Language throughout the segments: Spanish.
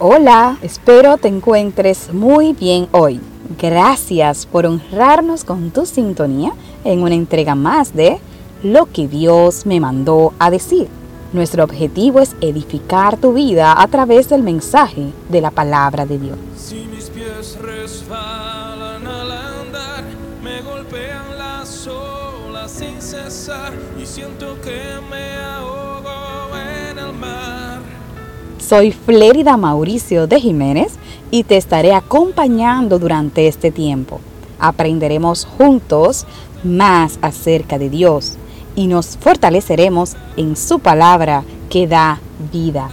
Hola, espero te encuentres muy bien hoy. Gracias por honrarnos con tu sintonía en una entrega más de Lo que Dios me mandó a decir. Nuestro objetivo es edificar tu vida a través del mensaje de la palabra de Dios. Si mis pies resbalan al andar, me golpean las olas sin cesar y siento que me ahogo. Soy Flérida Mauricio de Jiménez y te estaré acompañando durante este tiempo. Aprenderemos juntos más acerca de Dios y nos fortaleceremos en su palabra que da vida.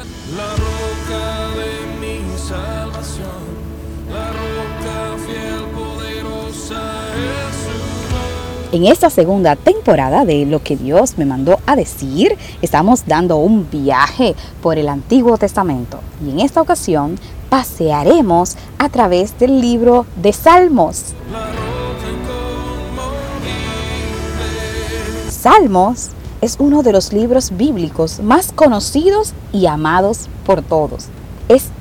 En esta segunda temporada de Lo que Dios me mandó a decir, estamos dando un viaje por el Antiguo Testamento y en esta ocasión pasearemos a través del libro de Salmos. Salmos es uno de los libros bíblicos más conocidos y amados por todos.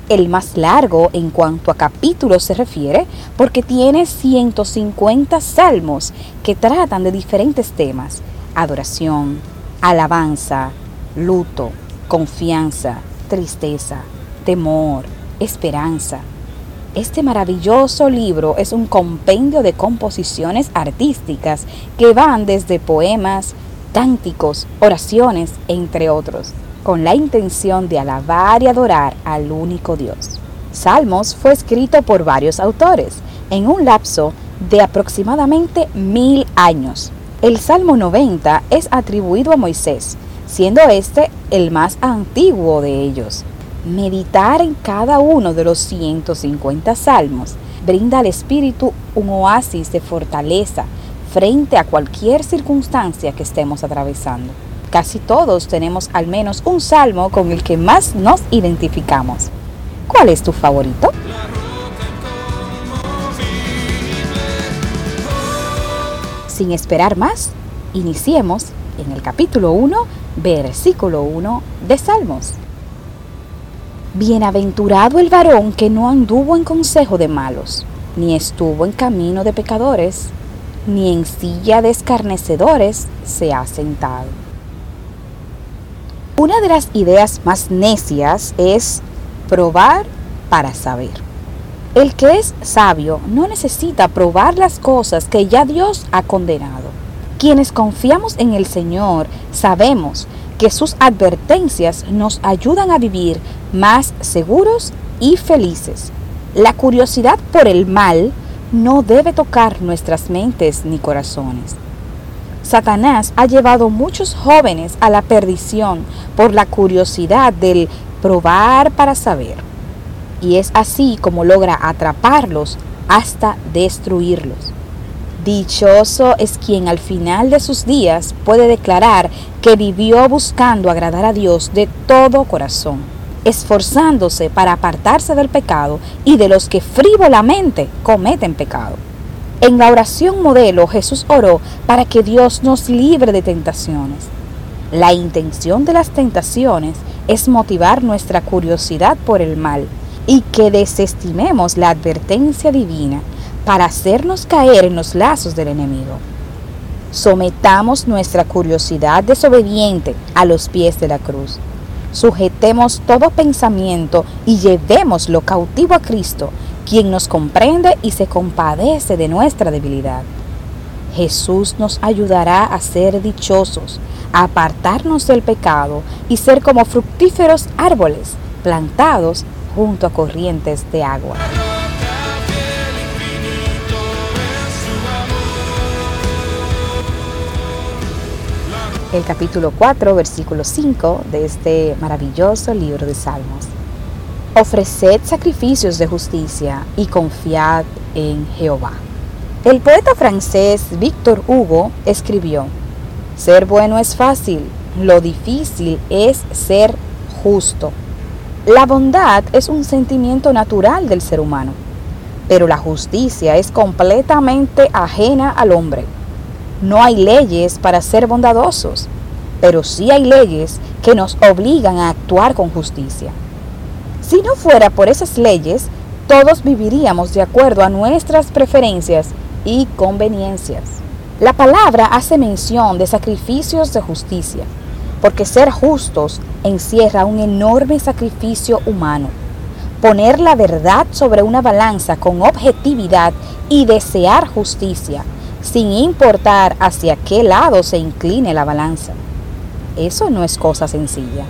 El más largo en cuanto a capítulos se refiere porque tiene 150 salmos que tratan de diferentes temas. Adoración, alabanza, luto, confianza, tristeza, temor, esperanza. Este maravilloso libro es un compendio de composiciones artísticas que van desde poemas, cánticos, oraciones, entre otros, con la intención de alabar y adorar al único Dios. Salmos fue escrito por varios autores en un lapso de aproximadamente mil años. El Salmo 90 es atribuido a Moisés, siendo este el más antiguo de ellos. Meditar en cada uno de los 150 salmos brinda al espíritu un oasis de fortaleza frente a cualquier circunstancia que estemos atravesando. Casi todos tenemos al menos un salmo con el que más nos identificamos. ¿Cuál es tu favorito? Sin esperar más, iniciemos en el capítulo 1, versículo 1 de Salmos. Bienaventurado el varón que no anduvo en consejo de malos, ni estuvo en camino de pecadores, ni en silla de escarnecedores se ha sentado. Una de las ideas más necias es probar para saber. El que es sabio no necesita probar las cosas que ya Dios ha condenado. Quienes confiamos en el Señor sabemos que sus advertencias nos ayudan a vivir más seguros y felices. La curiosidad por el mal no debe tocar nuestras mentes ni corazones. Satanás ha llevado muchos jóvenes a la perdición por la curiosidad del probar para saber. Y es así como logra atraparlos hasta destruirlos. Dichoso es quien al final de sus días puede declarar que vivió buscando agradar a Dios de todo corazón, esforzándose para apartarse del pecado y de los que frívolamente cometen pecado. En la oración modelo Jesús oró para que Dios nos libre de tentaciones. La intención de las tentaciones es motivar nuestra curiosidad por el mal y que desestimemos la advertencia divina para hacernos caer en los lazos del enemigo. Sometamos nuestra curiosidad desobediente a los pies de la cruz. Sujetemos todo pensamiento y llevémoslo cautivo a Cristo, quien nos comprende y se compadece de nuestra debilidad. Jesús nos ayudará a ser dichosos, a apartarnos del pecado y ser como fructíferos árboles plantados junto a corrientes de agua. El capítulo 4, versículo 5 de este maravilloso libro de Salmos. Ofreced sacrificios de justicia y confiad en Jehová. El poeta francés Víctor Hugo escribió, Ser bueno es fácil, lo difícil es ser justo. La bondad es un sentimiento natural del ser humano, pero la justicia es completamente ajena al hombre. No hay leyes para ser bondadosos, pero sí hay leyes que nos obligan a actuar con justicia. Si no fuera por esas leyes, todos viviríamos de acuerdo a nuestras preferencias y conveniencias. La palabra hace mención de sacrificios de justicia, porque ser justos encierra un enorme sacrificio humano. Poner la verdad sobre una balanza con objetividad y desear justicia, sin importar hacia qué lado se incline la balanza. Eso no es cosa sencilla.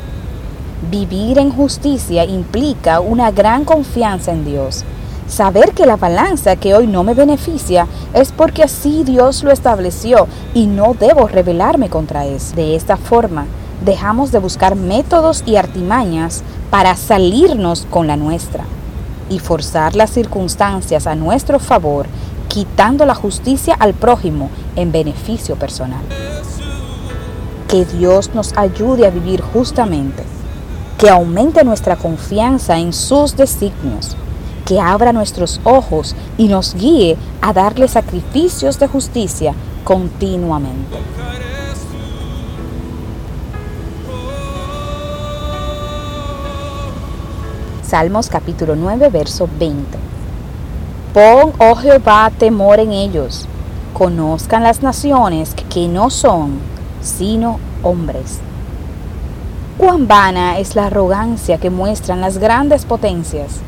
Vivir en justicia implica una gran confianza en Dios. Saber que la balanza que hoy no me beneficia es porque así Dios lo estableció y no debo rebelarme contra eso. De esta forma, dejamos de buscar métodos y artimañas para salirnos con la nuestra y forzar las circunstancias a nuestro favor, quitando la justicia al prójimo en beneficio personal. Que Dios nos ayude a vivir justamente, que aumente nuestra confianza en sus designios, que abra nuestros ojos y nos guíe a darle sacrificios de justicia continuamente. Salmos capítulo 9, verso 20. Pon, oh Jehová, temor en ellos. Conozcan las naciones que no son sino hombres. Cuán vana es la arrogancia que muestran las grandes potencias.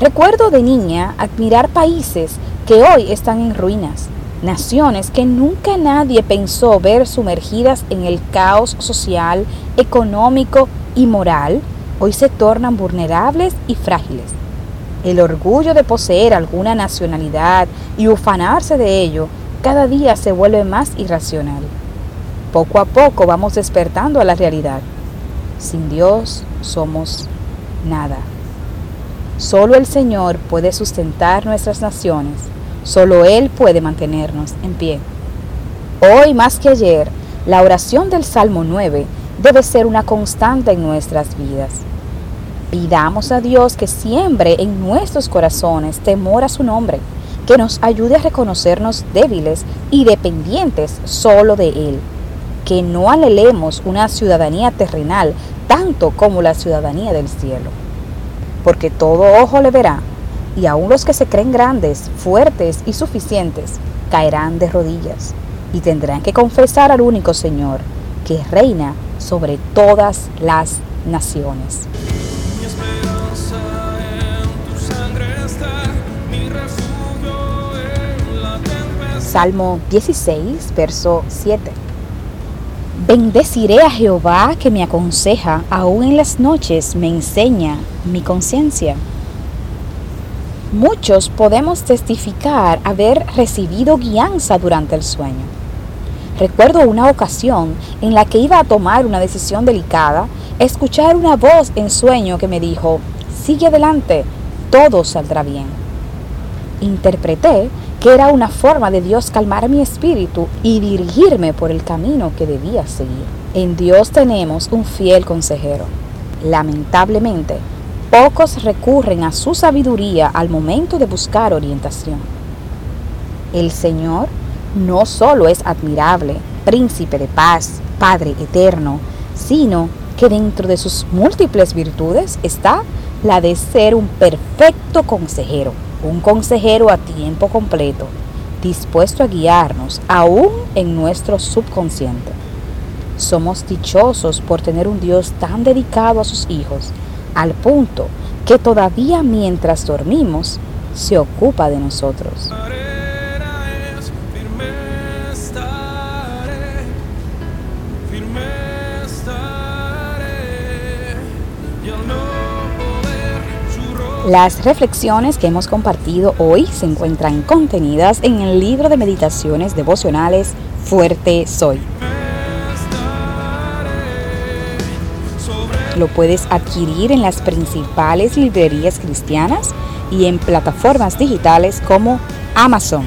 Recuerdo de niña admirar países que hoy están en ruinas, naciones que nunca nadie pensó ver sumergidas en el caos social, económico y moral hoy se tornan vulnerables y frágiles. El orgullo de poseer alguna nacionalidad y ufanarse de ello cada día se vuelve más irracional. Poco a poco vamos despertando a la realidad. Sin Dios somos nada. Solo el Señor puede sustentar nuestras naciones. Solo Él puede mantenernos en pie. Hoy más que ayer, la oración del Salmo 9 debe ser una constante en nuestras vidas. Pidamos a Dios que siembre en nuestros corazones temor a su nombre, que nos ayude a reconocernos débiles y dependientes solo de Él, que no anhelemos una ciudadanía terrenal tanto como la ciudadanía del cielo, porque todo ojo le verá, y aun los que se creen grandes, fuertes y suficientes, caerán de rodillas y tendrán que confesar al único Señor, que reina sobre todas las naciones. Salmo 16, verso 7. Bendeciré a Jehová que me aconseja, aún en las noches me enseña mi conciencia. Muchos podemos testificar haber recibido guianza durante el sueño. Recuerdo una ocasión en la que iba a tomar una decisión delicada, escuchar una voz en sueño que me dijo, sigue adelante, todo saldrá bien. Interpreté que era una forma de Dios calmar mi espíritu y dirigirme por el camino que debía seguir. En Dios tenemos un fiel consejero. Lamentablemente, pocos recurren a su sabiduría al momento de buscar orientación. El Señor no solo es admirable, príncipe de paz, Padre eterno, sino que dentro de sus múltiples virtudes está la de ser un perfecto consejero un consejero a tiempo completo, dispuesto a guiarnos aún en nuestro subconsciente. Somos dichosos por tener un Dios tan dedicado a sus hijos, al punto que todavía mientras dormimos, se ocupa de nosotros. Las reflexiones que hemos compartido hoy se encuentran contenidas en el libro de meditaciones devocionales Fuerte Soy. Lo puedes adquirir en las principales librerías cristianas y en plataformas digitales como Amazon.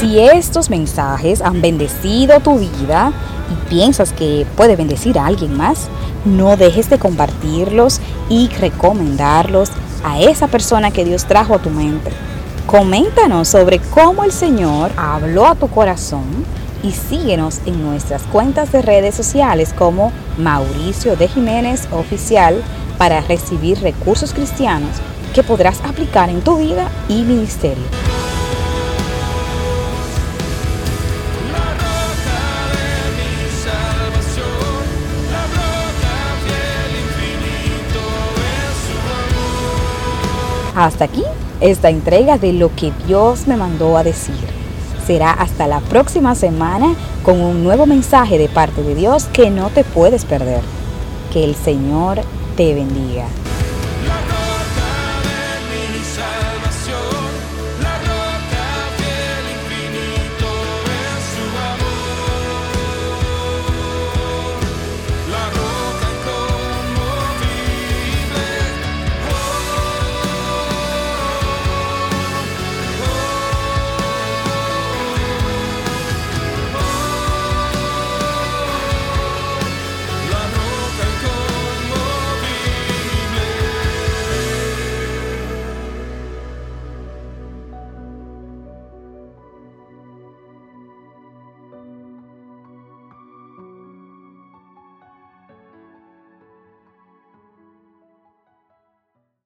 Si estos mensajes han bendecido tu vida y piensas que puede bendecir a alguien más, no dejes de compartirlos y recomendarlos a esa persona que Dios trajo a tu mente. Coméntanos sobre cómo el Señor habló a tu corazón y síguenos en nuestras cuentas de redes sociales como Mauricio de Jiménez Oficial para recibir recursos cristianos que podrás aplicar en tu vida y ministerio. Hasta aquí esta entrega de lo que Dios me mandó a decir. Será hasta la próxima semana con un nuevo mensaje de parte de Dios que no te puedes perder. Que el Señor te bendiga.